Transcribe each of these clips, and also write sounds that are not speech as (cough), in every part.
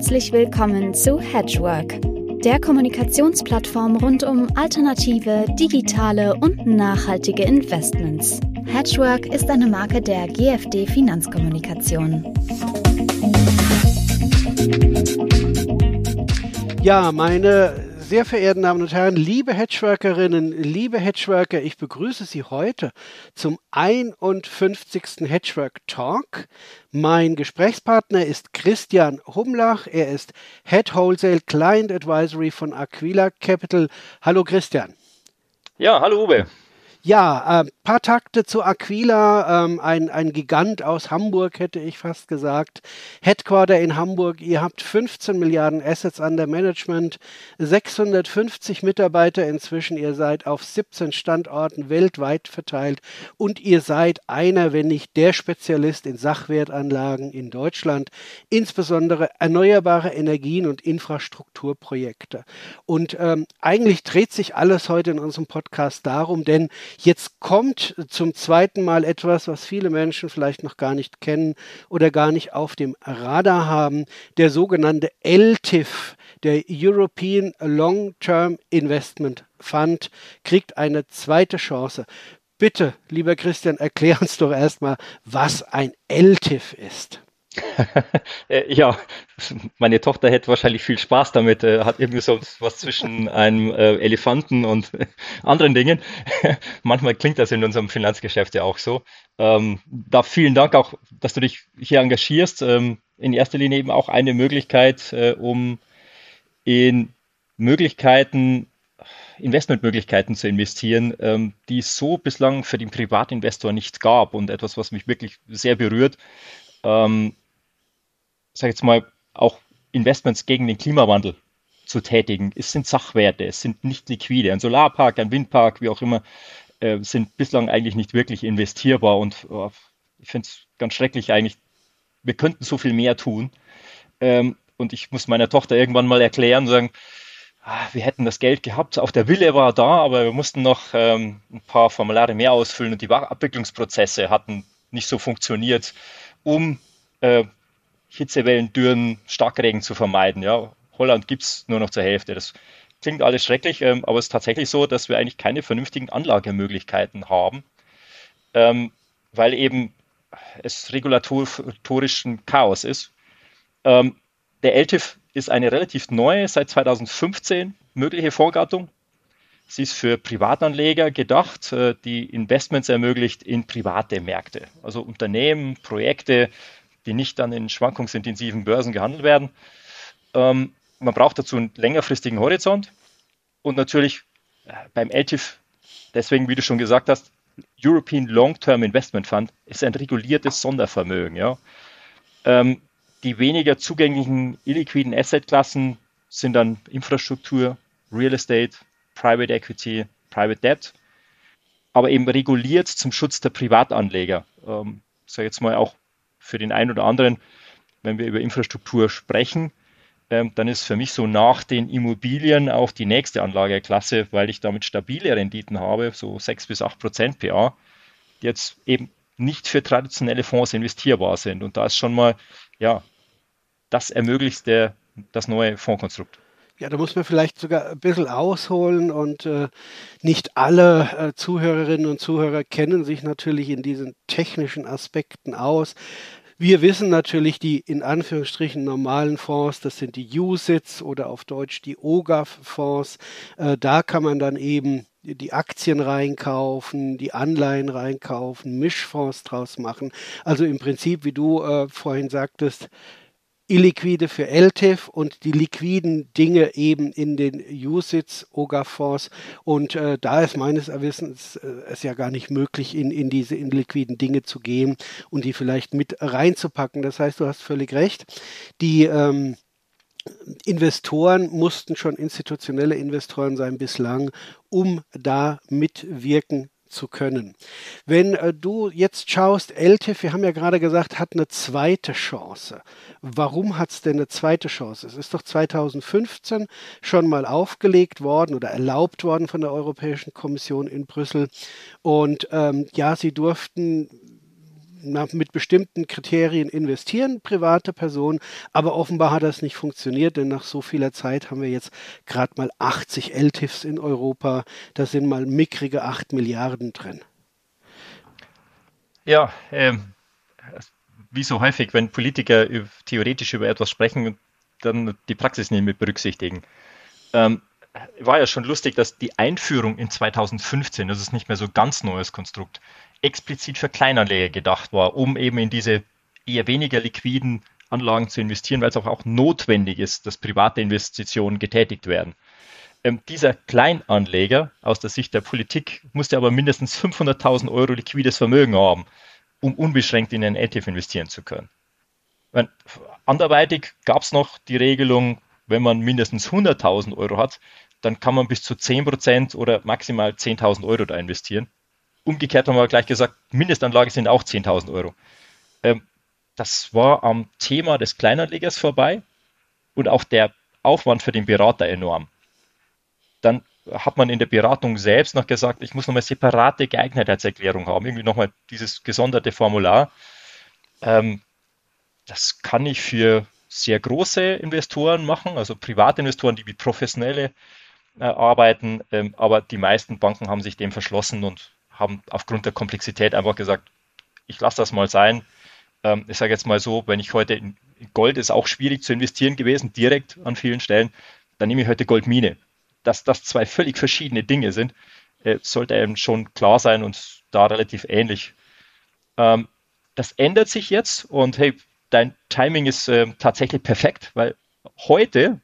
Herzlich willkommen zu Hedgework, der Kommunikationsplattform rund um alternative, digitale und nachhaltige Investments. Hedgework ist eine Marke der GFD Finanzkommunikation. Ja, meine sehr verehrten Damen und Herren, liebe Hedgeworkerinnen, liebe Hedgeworker, ich begrüße Sie heute zum 51. Hedgework Talk. Mein Gesprächspartner ist Christian Humlach. Er ist Head Wholesale Client Advisory von Aquila Capital. Hallo Christian. Ja, hallo Uwe. Ja, äh, paar Takte zu Aquila, ähm, ein, ein Gigant aus Hamburg, hätte ich fast gesagt. Headquarter in Hamburg, ihr habt 15 Milliarden Assets under Management, 650 Mitarbeiter inzwischen, ihr seid auf 17 Standorten weltweit verteilt. Und ihr seid einer, wenn nicht der Spezialist in Sachwertanlagen in Deutschland, insbesondere erneuerbare Energien und Infrastrukturprojekte. Und ähm, eigentlich dreht sich alles heute in unserem Podcast darum, denn Jetzt kommt zum zweiten Mal etwas, was viele Menschen vielleicht noch gar nicht kennen oder gar nicht auf dem Radar haben, der sogenannte LTIF, der European Long-Term Investment Fund, kriegt eine zweite Chance. Bitte, lieber Christian, erklär uns doch erstmal, was ein LTIF ist. Äh, ja, meine Tochter hätte wahrscheinlich viel Spaß damit, äh, hat irgendwie so was zwischen einem äh, Elefanten und (laughs) anderen Dingen. (laughs) Manchmal klingt das in unserem Finanzgeschäft ja auch so. Ähm, da vielen Dank auch, dass du dich hier engagierst. Ähm, in erster Linie eben auch eine Möglichkeit, um in Möglichkeiten, Investmentmöglichkeiten zu investieren, ähm, die es so bislang für den Privatinvestor nicht gab und etwas, was mich wirklich sehr berührt ähm, sag jetzt mal, auch Investments gegen den Klimawandel zu tätigen. Es sind Sachwerte, es sind nicht liquide. Ein Solarpark, ein Windpark, wie auch immer, äh, sind bislang eigentlich nicht wirklich investierbar und oh, ich finde es ganz schrecklich eigentlich. Wir könnten so viel mehr tun. Ähm, und ich muss meiner Tochter irgendwann mal erklären, sagen, ah, wir hätten das Geld gehabt, auch der Wille war da, aber wir mussten noch ähm, ein paar Formulare mehr ausfüllen und die Abwicklungsprozesse hatten nicht so funktioniert, um äh, Hitzewellen, Dürren, Starkregen zu vermeiden. Ja, Holland gibt es nur noch zur Hälfte. Das klingt alles schrecklich, ähm, aber es ist tatsächlich so, dass wir eigentlich keine vernünftigen Anlagemöglichkeiten haben, ähm, weil eben es regulatorisch ein Chaos ist. Ähm, der LTIF ist eine relativ neue, seit 2015 mögliche Vorgattung. Sie ist für Privatanleger gedacht, äh, die Investments ermöglicht in private Märkte. Also Unternehmen, Projekte, die nicht dann in schwankungsintensiven Börsen gehandelt werden. Ähm, man braucht dazu einen längerfristigen Horizont und natürlich äh, beim LTIF, deswegen, wie du schon gesagt hast, European Long-Term Investment Fund ist ein reguliertes Sondervermögen. Ja. Ähm, die weniger zugänglichen illiquiden Assetklassen sind dann Infrastruktur, Real Estate, Private Equity, Private Debt, aber eben reguliert zum Schutz der Privatanleger. Ähm, sage jetzt mal auch für den einen oder anderen, wenn wir über Infrastruktur sprechen, ähm, dann ist für mich so nach den Immobilien auch die nächste Anlageklasse, weil ich damit stabile Renditen habe, so 6 bis 8 Prozent PA, die jetzt eben nicht für traditionelle Fonds investierbar sind. Und da ist schon mal, ja, das ermöglicht der, das neue Fondskonstrukt. Ja, da muss man vielleicht sogar ein bisschen ausholen und äh, nicht alle äh, Zuhörerinnen und Zuhörer kennen sich natürlich in diesen technischen Aspekten aus. Wir wissen natürlich die in Anführungsstrichen normalen Fonds, das sind die USITs oder auf Deutsch die OGAF-Fonds. Äh, da kann man dann eben die Aktien reinkaufen, die Anleihen reinkaufen, Mischfonds draus machen. Also im Prinzip, wie du äh, vorhin sagtest, illiquide für LTIF und die liquiden Dinge eben in den USITS, OGA-Fonds. Und äh, da ist meines Erwissens äh, es ja gar nicht möglich, in, in diese illiquiden Dinge zu gehen und die vielleicht mit reinzupacken. Das heißt, du hast völlig recht. Die ähm, Investoren mussten schon institutionelle Investoren sein bislang, um da mitwirken zu können. Wenn äh, du jetzt schaust, LTIF, wir haben ja gerade gesagt, hat eine zweite Chance. Warum hat es denn eine zweite Chance? Es ist doch 2015 schon mal aufgelegt worden oder erlaubt worden von der Europäischen Kommission in Brüssel. Und ähm, ja, sie durften mit bestimmten Kriterien investieren, private Personen, aber offenbar hat das nicht funktioniert, denn nach so vieler Zeit haben wir jetzt gerade mal 80 LTIFs in Europa, da sind mal mickrige 8 Milliarden drin. Ja, ähm, wie so häufig, wenn Politiker theoretisch über etwas sprechen, dann die Praxis nicht mit berücksichtigen. Ähm, war ja schon lustig, dass die Einführung in 2015, das ist nicht mehr so ganz neues Konstrukt, explizit für Kleinanleger gedacht war, um eben in diese eher weniger liquiden Anlagen zu investieren, weil es auch, auch notwendig ist, dass private Investitionen getätigt werden. Ähm, dieser Kleinanleger aus der Sicht der Politik musste aber mindestens 500.000 Euro liquides Vermögen haben, um unbeschränkt in einen ETF investieren zu können. Meine, anderweitig gab es noch die Regelung, wenn man mindestens 100.000 Euro hat, dann kann man bis zu 10% oder maximal 10.000 Euro da investieren. Umgekehrt haben wir gleich gesagt, Mindestanlage sind auch 10.000 Euro. Ähm, das war am Thema des Kleinanlegers vorbei und auch der Aufwand für den Berater enorm. Dann hat man in der Beratung selbst noch gesagt, ich muss nochmal separate Geeignetheitserklärung haben, irgendwie nochmal dieses gesonderte Formular. Ähm, das kann ich für sehr große Investoren machen, also Privatinvestoren, die wie professionelle äh, arbeiten, ähm, aber die meisten Banken haben sich dem verschlossen und haben aufgrund der Komplexität einfach gesagt, ich lasse das mal sein. Ähm, ich sage jetzt mal so, wenn ich heute in Gold ist auch schwierig zu investieren gewesen, direkt an vielen Stellen, dann nehme ich heute Goldmine dass das zwei völlig verschiedene Dinge sind, äh, sollte einem schon klar sein und da relativ ähnlich. Ähm, das ändert sich jetzt und hey, dein Timing ist äh, tatsächlich perfekt, weil heute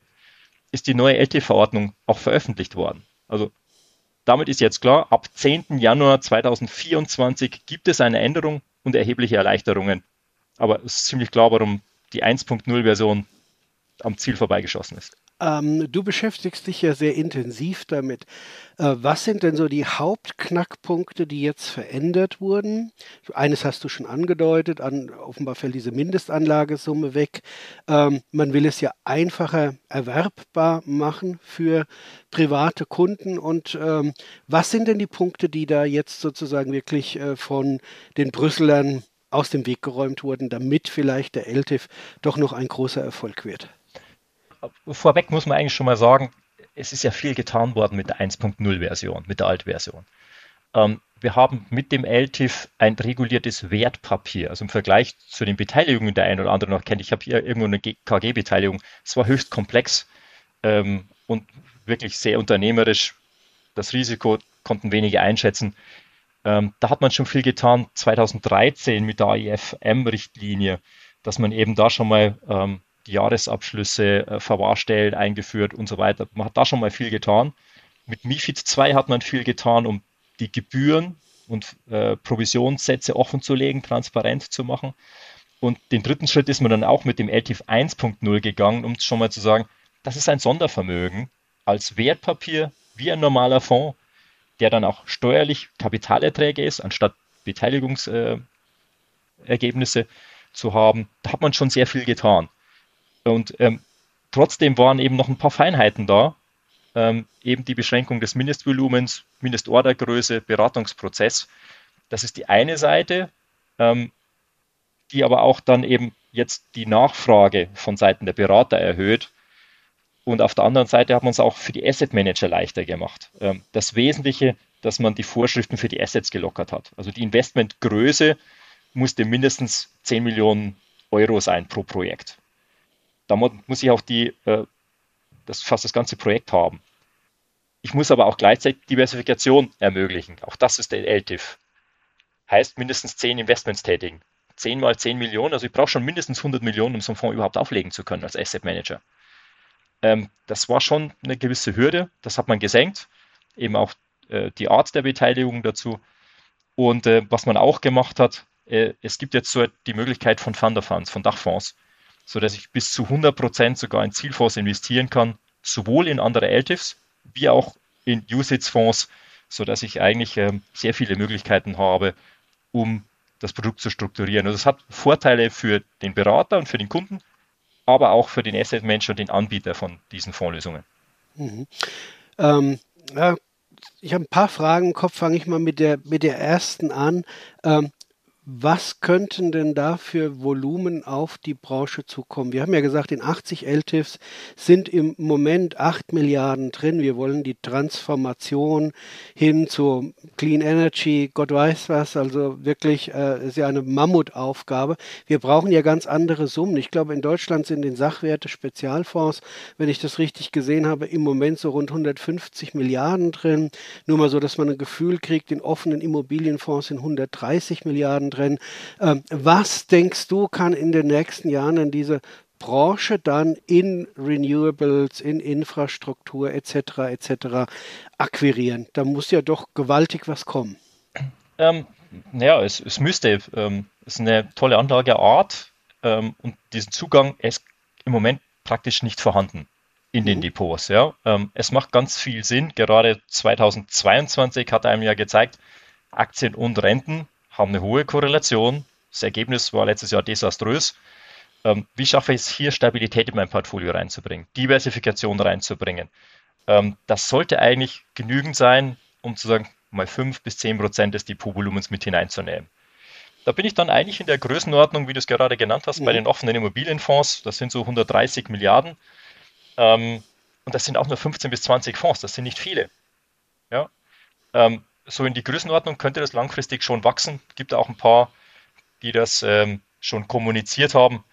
ist die neue LT-Verordnung auch veröffentlicht worden. Also damit ist jetzt klar, ab 10. Januar 2024 gibt es eine Änderung und erhebliche Erleichterungen. Aber es ist ziemlich klar, warum die 1.0-Version am Ziel vorbeigeschossen ist. Ähm, du beschäftigst dich ja sehr intensiv damit. Äh, was sind denn so die Hauptknackpunkte, die jetzt verändert wurden? Eines hast du schon angedeutet, an, offenbar fällt diese Mindestanlagesumme weg. Ähm, man will es ja einfacher erwerbbar machen für private Kunden. Und ähm, was sind denn die Punkte, die da jetzt sozusagen wirklich äh, von den Brüsselern aus dem Weg geräumt wurden, damit vielleicht der LTIF doch noch ein großer Erfolg wird? Vorweg muss man eigentlich schon mal sagen, es ist ja viel getan worden mit der 1.0-Version, mit der Altversion. Ähm, wir haben mit dem LTIF ein reguliertes Wertpapier. Also im Vergleich zu den Beteiligungen, der ein oder andere noch kennt, ich habe hier irgendwo eine KG-Beteiligung, es war höchst komplex ähm, und wirklich sehr unternehmerisch. Das Risiko konnten wenige einschätzen. Ähm, da hat man schon viel getan 2013 mit der AIFM-Richtlinie, dass man eben da schon mal ähm, die Jahresabschlüsse, äh, Verwahrstellen eingeführt und so weiter. Man hat da schon mal viel getan. Mit MIFID 2 hat man viel getan, um die Gebühren und äh, Provisionssätze offen zu legen, transparent zu machen. Und den dritten Schritt ist man dann auch mit dem LTIF 1.0 gegangen, um schon mal zu sagen, das ist ein Sondervermögen als Wertpapier wie ein normaler Fonds, der dann auch steuerlich Kapitalerträge ist, anstatt Beteiligungsergebnisse äh, zu haben. Da hat man schon sehr viel getan. Und ähm, trotzdem waren eben noch ein paar Feinheiten da. Ähm, eben die Beschränkung des Mindestvolumens, Mindestordergröße, Beratungsprozess. Das ist die eine Seite, ähm, die aber auch dann eben jetzt die Nachfrage von Seiten der Berater erhöht. Und auf der anderen Seite hat man es auch für die Asset Manager leichter gemacht. Ähm, das Wesentliche, dass man die Vorschriften für die Assets gelockert hat. Also die Investmentgröße musste mindestens 10 Millionen Euro sein pro Projekt. Da muss ich auch die, äh, das, fast das ganze Projekt haben. Ich muss aber auch gleichzeitig Diversifikation ermöglichen. Auch das ist der LTIF. Heißt mindestens 10 Investments tätigen. 10 mal 10 Millionen, also ich brauche schon mindestens 100 Millionen, um so einen Fonds überhaupt auflegen zu können als Asset Manager. Ähm, das war schon eine gewisse Hürde, das hat man gesenkt. Eben auch äh, die Art der Beteiligung dazu. Und äh, was man auch gemacht hat, äh, es gibt jetzt so die Möglichkeit von Funds, von Dachfonds, so dass ich bis zu 100 Prozent sogar in Zielfonds investieren kann, sowohl in andere LTIFs wie auch in USITS-Fonds, so dass ich eigentlich ähm, sehr viele Möglichkeiten habe, um das Produkt zu strukturieren. Also es hat Vorteile für den Berater und für den Kunden, aber auch für den Asset Manager und den Anbieter von diesen Fondslösungen. Mhm. Ähm, ja, ich habe ein paar Fragen im Kopf, fange ich mal mit der, mit der ersten an. Ähm, Was könnten denn da für Volumen auf die Branche zukommen? Wir haben ja gesagt, in 80 LTIFs sind im Moment 8 Milliarden drin. Wir wollen die Transformation hin zu Clean Energy, Gott weiß was, also wirklich äh, ist ja eine Mammutaufgabe. Wir brauchen ja ganz andere Summen. Ich glaube, in Deutschland sind in Sachwerte Spezialfonds, wenn ich das richtig gesehen habe, im Moment so rund 150 Milliarden drin. Nur mal so, dass man ein Gefühl kriegt, in offenen Immobilienfonds sind 130 Milliarden drin drin. Ähm, was denkst du, kann in den nächsten Jahren in diese Branche dann in Renewables, in Infrastruktur etc. etc. akquirieren? Da muss ja doch gewaltig was kommen. Ähm, ja, es, es müsste. Ähm, es ist eine tolle Anlageart ähm, und diesen Zugang ist im Moment praktisch nicht vorhanden in den mhm. Depots. Ja. Ähm, es macht ganz viel Sinn. Gerade 2022 hat einem ja gezeigt, Aktien und Renten haben eine hohe Korrelation. Das Ergebnis war letztes Jahr desaströs. Ähm, wie schaffe ich es hier, Stabilität in mein Portfolio reinzubringen, Diversifikation reinzubringen? Ähm, das sollte eigentlich genügend sein, um zu sagen, mal 5 bis 10 Prozent des Depotvolumens mit hineinzunehmen. Da bin ich dann eigentlich in der Größenordnung, wie du es gerade genannt hast, mhm. bei den offenen Immobilienfonds. Das sind so 130 Milliarden. Ähm, und das sind auch nur 15 bis 20 Fonds. Das sind nicht viele. Ja? Ähm, so in die Größenordnung könnte das langfristig schon wachsen. Es Gibt auch ein paar, die das ähm, schon kommuniziert haben.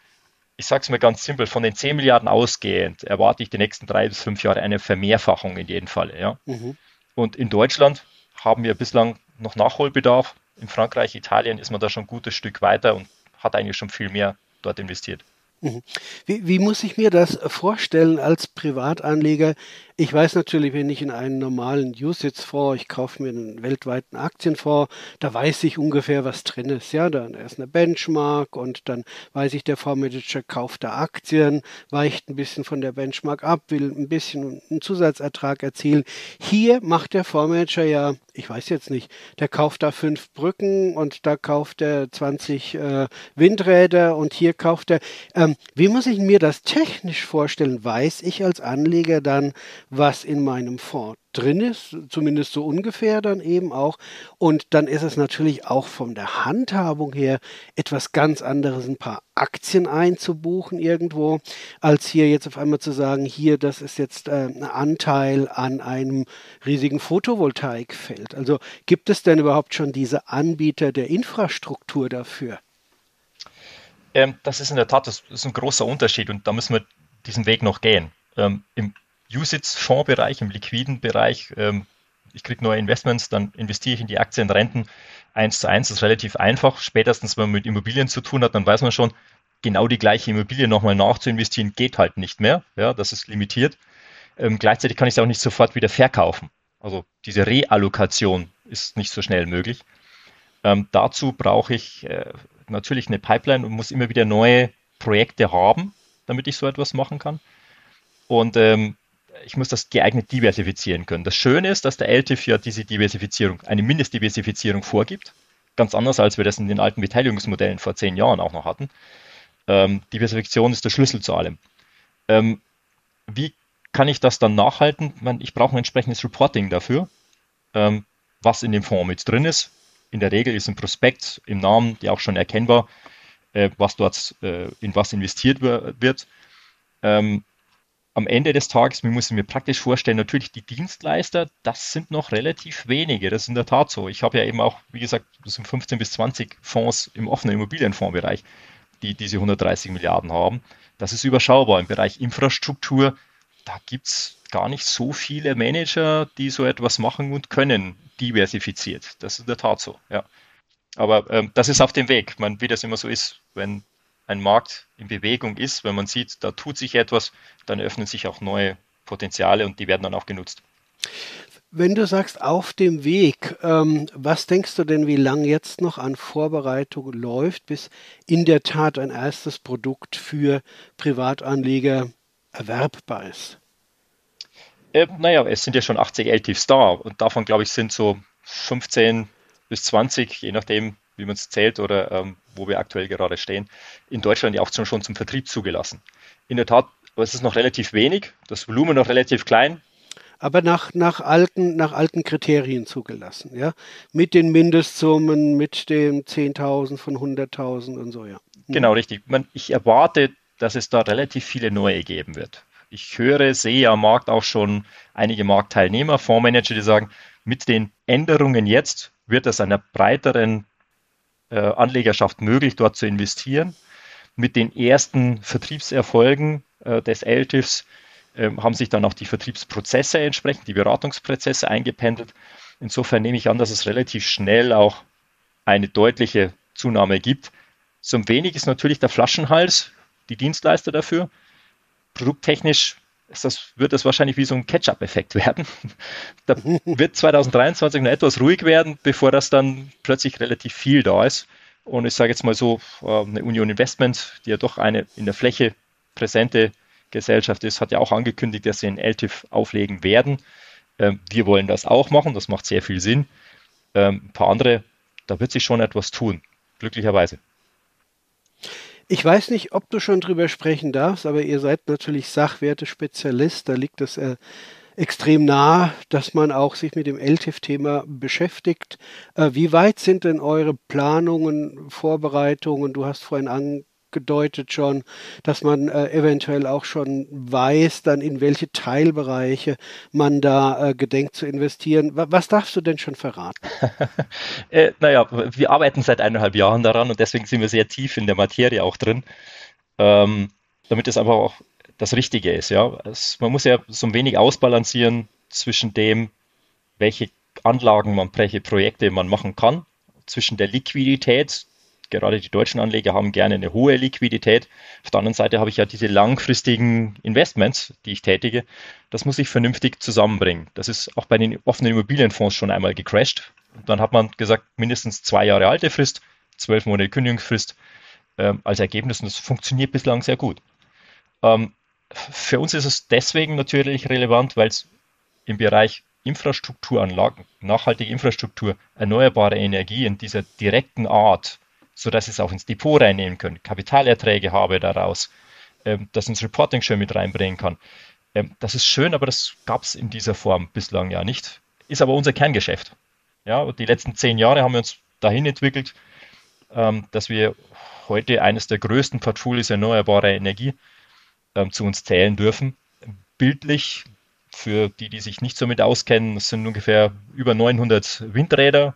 Ich sage es mir ganz simpel, von den 10 Milliarden ausgehend erwarte ich die nächsten drei bis fünf Jahre eine Vermehrfachung in jedem Fall. Ja? Mhm. Und in Deutschland haben wir bislang noch Nachholbedarf. In Frankreich, Italien ist man da schon ein gutes Stück weiter und hat eigentlich schon viel mehr dort investiert. Mhm. Wie, wie, muss ich mir das vorstellen als Privatanleger? Ich weiß natürlich, wenn ich in einen normalen USITS-Fonds, ich kaufe mir einen weltweiten Aktienfonds, da weiß ich ungefähr, was drin ist. Ja, da ist eine Benchmark und dann weiß ich, der Fondsmanager kauft da Aktien, weicht ein bisschen von der Benchmark ab, will ein bisschen einen Zusatzertrag erzielen. Hier macht der Fondsmanager ja, ich weiß jetzt nicht, der kauft da fünf Brücken und da kauft er 20 äh, Windräder und hier kauft er. Ähm, wie muss ich mir das technisch vorstellen? Weiß ich als Anleger dann, was in meinem Fonds drin ist, zumindest so ungefähr dann eben auch. Und dann ist es natürlich auch von der Handhabung her etwas ganz anderes, ein paar Aktien einzubuchen irgendwo, als hier jetzt auf einmal zu sagen, hier, das ist jetzt äh, ein Anteil an einem riesigen Photovoltaikfeld. Also gibt es denn überhaupt schon diese Anbieter der Infrastruktur dafür? Ähm, das ist in der Tat das ist ein großer Unterschied und da müssen wir diesen Weg noch gehen. Ähm, Im USITS-Fondsbereich, im liquiden Bereich, ähm, ich kriege neue Investments, dann investiere ich in die Aktien, Renten. Eins zu eins ist relativ einfach. Spätestens, wenn man mit Immobilien zu tun hat, dann weiß man schon, genau die gleiche Immobilie nochmal nachzuinvestieren, geht halt nicht mehr. Ja, das ist limitiert. Ähm, gleichzeitig kann ich es auch nicht sofort wieder verkaufen. Also diese Reallokation ist nicht so schnell möglich. Ähm, dazu brauche ich äh, natürlich eine Pipeline und muss immer wieder neue Projekte haben, damit ich so etwas machen kann. Und ähm, ich muss das geeignet diversifizieren können. Das Schöne ist, dass der LTIF ja diese Diversifizierung, eine Mindestdiversifizierung vorgibt. Ganz anders, als wir das in den alten Beteiligungsmodellen vor zehn Jahren auch noch hatten. Ähm, Diversifikation ist der Schlüssel zu allem. Ähm, wie kann ich das dann nachhalten? Ich brauche ein entsprechendes Reporting dafür, ähm, was in dem Fonds mit drin ist. In der Regel ist ein Prospekt im Namen ja auch schon erkennbar, äh, was dort äh, in was investiert wird. Ähm, am Ende des Tages, wir müssen mir praktisch vorstellen, natürlich die Dienstleister, das sind noch relativ wenige. Das ist in der Tat so. Ich habe ja eben auch, wie gesagt, das sind 15 bis 20 Fonds im offenen Immobilienfondsbereich, die diese 130 Milliarden haben. Das ist überschaubar. Im Bereich Infrastruktur, da gibt es gar nicht so viele Manager, die so etwas machen und können, diversifiziert. Das ist in der Tat so, ja. Aber ähm, das ist auf dem Weg. Man, wie das immer so ist, wenn ein Markt in Bewegung ist, wenn man sieht, da tut sich etwas, dann öffnen sich auch neue Potenziale und die werden dann auch genutzt. Wenn du sagst auf dem Weg, ähm, was denkst du denn, wie lange jetzt noch an Vorbereitung läuft, bis in der Tat ein erstes Produkt für Privatanleger erwerbbar ist? Äh, naja, es sind ja schon 80 LTIFs da und davon, glaube ich, sind so 15 bis 20, je nachdem, wie man es zählt oder ähm, wo wir aktuell gerade stehen, in Deutschland ja auch schon zum Vertrieb zugelassen. In der Tat, es ist noch relativ wenig, das Volumen noch relativ klein. aber nach, nach, alten, nach alten Kriterien zugelassen, ja. Mit den Mindestsummen, mit den 10.000 von 100.000 und so, ja. Hm. Genau, richtig. Ich erwarte, dass es da relativ viele neue geben wird. Ich höre, sehe am Markt auch schon einige Marktteilnehmer, Fondsmanager, die sagen, mit den Änderungen jetzt wird es einer breiteren äh, Anlegerschaft möglich, dort zu investieren. Mit den ersten Vertriebserfolgen äh, des LTIFs äh, haben sich dann auch die Vertriebsprozesse entsprechend, die Beratungsprozesse eingependelt. Insofern nehme ich an, dass es relativ schnell auch eine deutliche Zunahme gibt. So ein wenig ist natürlich der Flaschenhals, die Dienstleister dafür. Produkttechnisch das, wird das wahrscheinlich wie so ein Catch-up-Effekt werden. (laughs) Da wird 2023 noch etwas ruhig werden, bevor das dann plötzlich relativ viel da ist. Und ich sage jetzt mal so, äh, eine Union Investment, die ja doch eine in der Fläche präsente Gesellschaft ist, hat ja auch angekündigt, dass sie einen LTIF auflegen werden. Ähm, wir wollen das auch machen, das macht sehr viel Sinn. Ähm, ein paar andere, da wird sich schon etwas tun, glücklicherweise. Ich weiß nicht, ob du schon drüber sprechen darfst, aber ihr seid natürlich Sachwerte-Spezialist. Da liegt es äh, extrem nah, dass man auch sich mit dem LTIF-Thema beschäftigt. Äh, wie weit sind denn eure Planungen, Vorbereitungen? Du hast vorhin an, gedeutet schon, dass man äh, eventuell auch schon weiß, dann in welche Teilbereiche man da äh, gedenkt zu investieren. Was darfst du denn schon verraten? (laughs) äh, naja, wir arbeiten seit eineinhalb Jahren daran und deswegen sind wir sehr tief in der Materie auch drin, ähm, damit es einfach auch das Richtige ist. Ja, es, man muss ja so ein wenig ausbalancieren zwischen dem, welche Anlagen man, welche Projekte man machen kann, zwischen der Liquidität, gerade die deutschen Anleger haben gerne eine hohe Liquidität. Auf der anderen Seite habe ich ja diese langfristigen Investments, die ich tätige. Das muss ich vernünftig zusammenbringen. Das ist auch bei den offenen Immobilienfonds schon einmal gecrashed. Und dann hat man gesagt, mindestens zwei Jahre alte Frist, zwölf Monate Kündigungsfrist ähm, als Ergebnis. Und das funktioniert bislang sehr gut. Ähm, für uns ist es deswegen natürlich relevant, weil es im Bereich Infrastrukturanlagen, nachhaltige Infrastruktur, erneuerbare Energie in dieser direkten Art sodass ich es auch ins Depot reinnehmen können, Kapitalerträge habe daraus, ähm, dass ins Reporting schön mit reinbringen kann. Ähm, das ist schön, aber das gab es in dieser Form bislang ja nicht. Ist aber unser Kerngeschäft. Ja, die letzten zehn Jahre haben wir uns dahin entwickelt, ähm, dass wir heute eines der größten Portfolios erneuerbarer Energie ähm, zu uns zählen dürfen. Bildlich, für die, die sich nicht so mit auskennen, es sind ungefähr über 900 Windräder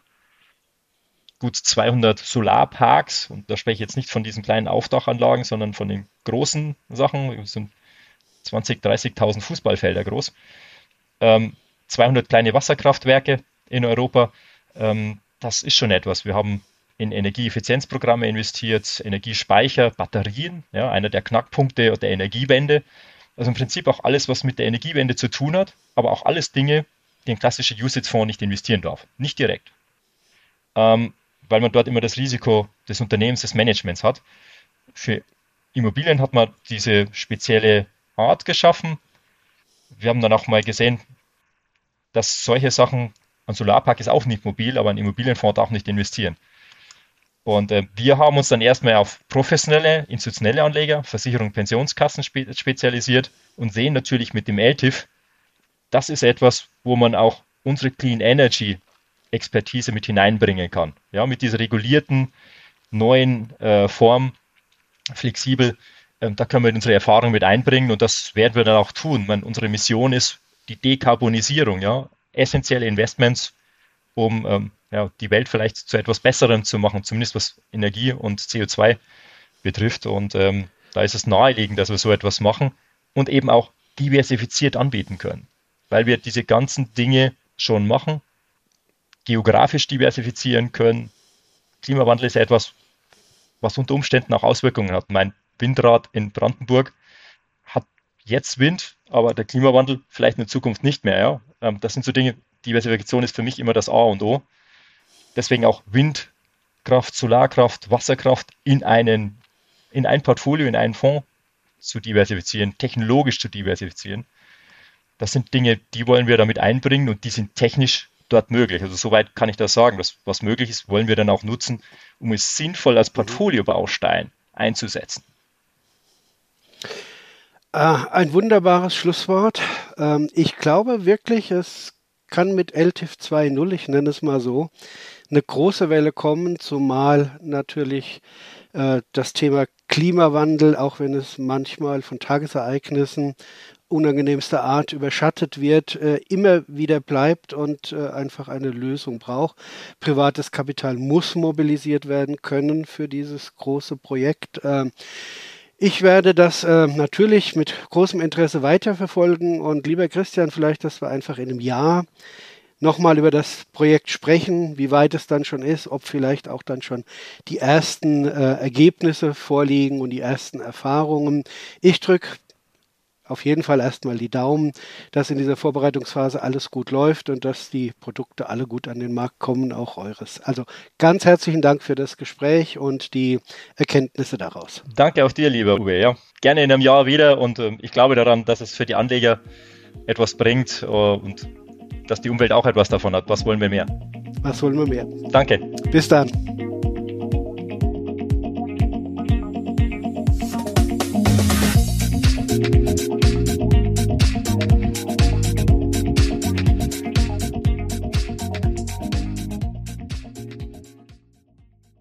gut 200 Solarparks und da spreche ich jetzt nicht von diesen kleinen Aufdachanlagen, sondern von den großen Sachen, das sind 20, 30.000 Fußballfelder groß. Ähm, 200 kleine Wasserkraftwerke in Europa, ähm, das ist schon etwas. Wir haben in Energieeffizienzprogramme investiert, Energiespeicher, Batterien, ja, einer der Knackpunkte der Energiewende. Also im Prinzip auch alles, was mit der Energiewende zu tun hat, aber auch alles Dinge, die ein klassischer USITS-Fonds nicht investieren darf. Nicht direkt. Ähm, weil man dort immer das Risiko des Unternehmens, des Managements hat. Für Immobilien hat man diese spezielle Art geschaffen. Wir haben dann auch mal gesehen, dass solche Sachen, ein Solarpark ist auch nicht mobil, aber ein Immobilienfonds darf nicht investieren. Und äh, wir haben uns dann erstmal auf professionelle, institutionelle Anleger, Versicherung, Pensionskassen spe spezialisiert und sehen natürlich mit dem LTIF, das ist etwas, wo man auch unsere Clean Energy Expertise mit hineinbringen kann. Ja, mit dieser regulierten neuen äh, Form, flexibel, äh, da können wir unsere Erfahrung mit einbringen und das werden wir dann auch tun. Meine, unsere Mission ist die Dekarbonisierung, ja, essentielle Investments, um ähm, ja, die Welt vielleicht zu etwas Besserem zu machen, zumindest was Energie und CO2 betrifft. Und ähm, da ist es naheliegend, dass wir so etwas machen und eben auch diversifiziert anbieten können, weil wir diese ganzen Dinge schon machen geografisch diversifizieren können. Klimawandel ist etwas, was unter Umständen auch Auswirkungen hat. Mein Windrad in Brandenburg hat jetzt Wind, aber der Klimawandel vielleicht in Zukunft nicht mehr. Ja? Ähm, das sind so Dinge, Diversifikation ist für mich immer das A und O. Deswegen auch Windkraft, Solarkraft, Wasserkraft in, einen, in ein Portfolio, in einen Fonds zu diversifizieren, technologisch zu diversifizieren. Das sind Dinge, die wollen wir damit einbringen und die sind technisch dort möglich. Also soweit kann ich das sagen. Das, was möglich ist, wollen wir dann auch nutzen, um es sinnvoll als Portfoliobaustein einzusetzen. Äh, ein wunderbares Schlusswort. Ähm, ich glaube wirklich, es kann mit LTIF 2.0, ich nenne es mal so, eine große Welle kommen, zumal natürlich äh, das Thema Klimawandel, auch wenn es manchmal von Tagesereignissen unangenehmster Art überschattet wird, äh, immer wieder bleibt und äh, einfach eine Lösung braucht. Privates Kapital muss mobilisiert werden können für dieses große Projekt. Äh, ich werde das äh, natürlich mit großem Interesse weiterverfolgen und lieber Christian, vielleicht, dass wir einfach in einem Jahr nochmal über das Projekt sprechen, wie weit es dann schon ist, ob vielleicht auch dann schon die ersten äh, Ergebnisse vorliegen und die ersten Erfahrungen. Ich drücke auf jeden Fall erstmal die Daumen, dass in dieser Vorbereitungsphase alles gut läuft und dass die Produkte alle gut an den Markt kommen, auch eures. Also ganz herzlichen Dank für das Gespräch und die Erkenntnisse daraus. Danke auch dir, lieber Uwe. Ja, gerne in einem Jahr wieder und äh, ich glaube daran, dass es für die Anleger etwas bringt uh, und dass die Umwelt auch etwas davon hat. Was wollen wir mehr? Was wollen wir mehr? Danke. Bis dann.